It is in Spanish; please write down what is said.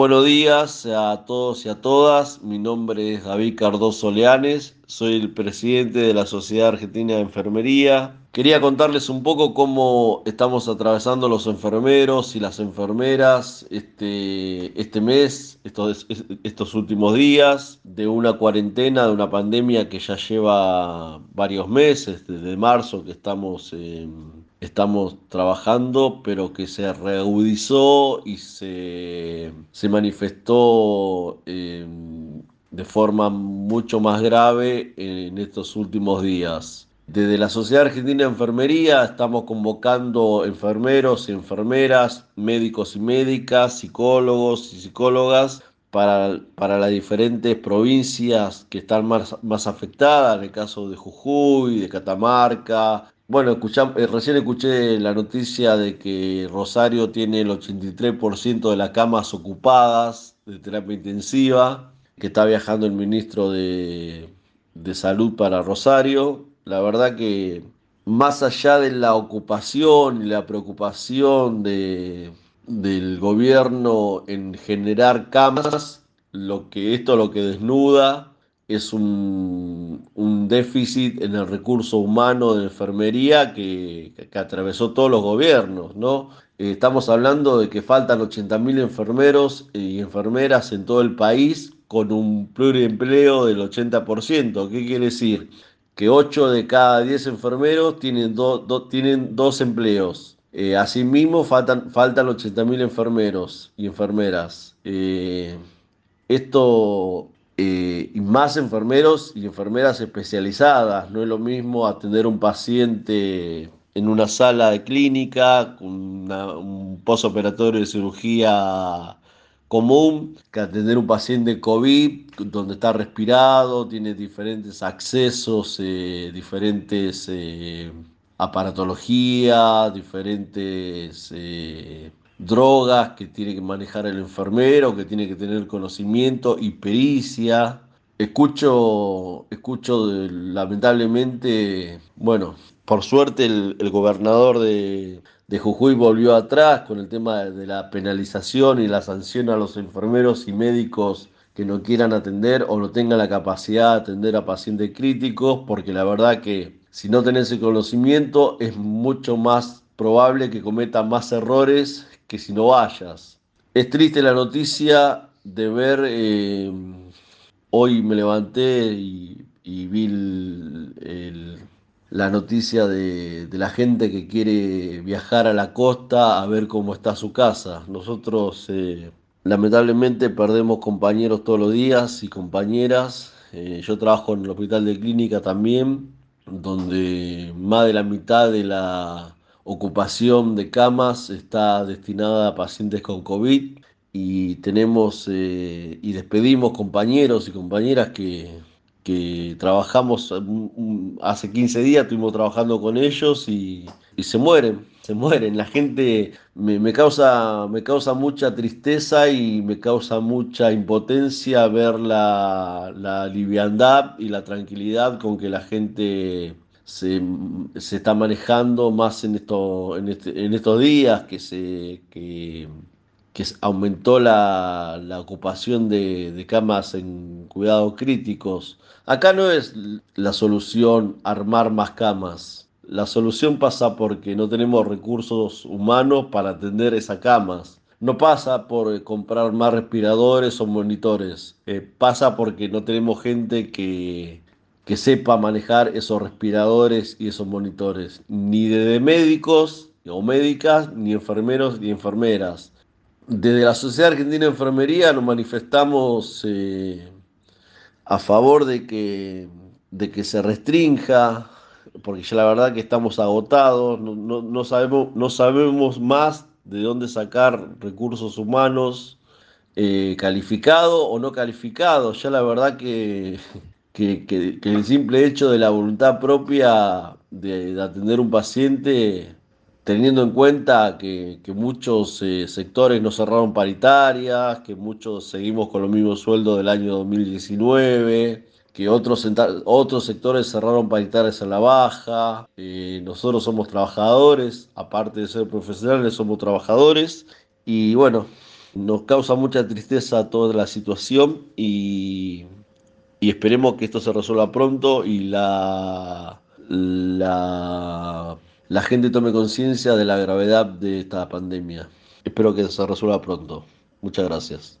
Buenos días a todos y a todas. Mi nombre es David Cardoso Leanes. Soy el presidente de la Sociedad Argentina de Enfermería. Quería contarles un poco cómo estamos atravesando los enfermeros y las enfermeras este, este mes, estos, estos últimos días, de una cuarentena, de una pandemia que ya lleva varios meses, desde marzo que estamos... en estamos trabajando, pero que se reagudizó y se, se manifestó eh, de forma mucho más grave en estos últimos días. Desde la Sociedad Argentina de Enfermería estamos convocando enfermeros y enfermeras, médicos y médicas, psicólogos y psicólogas para, para las diferentes provincias que están más, más afectadas, en el caso de Jujuy, de Catamarca, bueno, eh, recién escuché la noticia de que Rosario tiene el 83% de las camas ocupadas de terapia intensiva, que está viajando el ministro de, Salud para Rosario. La verdad que más allá de la ocupación y la preocupación de, del gobierno en generar camas, lo que esto lo que desnuda es un, déficit en el recurso humano de enfermería que, atravesó todos los gobiernos, ¿no? Eh, estamos hablando de que faltan 80.000 enfermeros y enfermeras en todo el país con un pluriempleo del 80%. ¿Qué quiere decir? Que 8 de cada 10 enfermeros tienen, tienen dos empleos. Eh, asimismo, faltan, faltan 80.000 enfermeros y enfermeras. Eh, esto eh, y más enfermeros y enfermeras especializadas. No es lo mismo atender un paciente en una sala de clínica con un posoperatorio de cirugía común que atender un paciente COVID donde está respirado, tiene diferentes accesos, eh, diferentes eh, aparatología, diferentes drogas que tiene que manejar el enfermero, que tiene que tener conocimiento y pericia. Escucho, escucho lamentablemente, bueno, por suerte el, gobernador de, de, Jujuy volvió atrás con el tema de, la penalización y la sanción a los enfermeros y médicos que no quieran atender o no tengan la capacidad de atender a pacientes críticos, porque la verdad que si no tenés el conocimiento es mucho más probable que cometa más errores que si no vayas. Es triste la noticia de ver, eh, hoy me levanté y, vi la noticia de, la gente que quiere viajar a la costa a ver cómo está su casa. Nosotros eh, lamentablemente perdemos compañeros todos los días y compañeras. Eh, yo trabajo en el hospital de clínica también, donde más de la mitad de la ocupación de camas está destinada a pacientes con COVID y tenemos eh, y despedimos compañeros y compañeras que, que trabajamos hace 15 días, estuvimos trabajando con ellos y, se mueren, se mueren. La gente me, causa, me causa mucha tristeza y me causa mucha impotencia ver la, la liviandad y la tranquilidad con que la gente se, está manejando más en, este, en estos días, que, se, que, aumentó la, ocupación de, camas en cuidados críticos. Acá no es la solución armar más camas. La solución pasa porque no tenemos recursos humanos para atender esas camas. No pasa por comprar más respiradores o monitores. Eh, pasa porque no tenemos gente que, que sepa manejar esos respiradores y esos monitores, ni de médicos o médicas, ni enfermeros ni enfermeras. Desde la Sociedad Argentina de Enfermería nos manifestamos eh, a favor de que, de que se restrinja, porque ya la verdad que estamos agotados, no, sabemos, no sabemos más de dónde sacar recursos humanos eh, calificados o no calificados. Ya la verdad que que, el simple hecho de la voluntad propia de, atender un paciente, teniendo en cuenta que, muchos eh, sectores no cerraron paritarias, que muchos seguimos con los mismos sueldos del año 2019, que otros, otros sectores cerraron paritarias a la baja, eh, nosotros somos trabajadores, aparte de ser profesionales, somos trabajadores, y bueno, Nos causa mucha tristeza toda la situación y, y esperemos que esto se resuelva pronto y la, la, gente tome conciencia de la gravedad de esta pandemia. Espero que se resuelva pronto. Muchas gracias.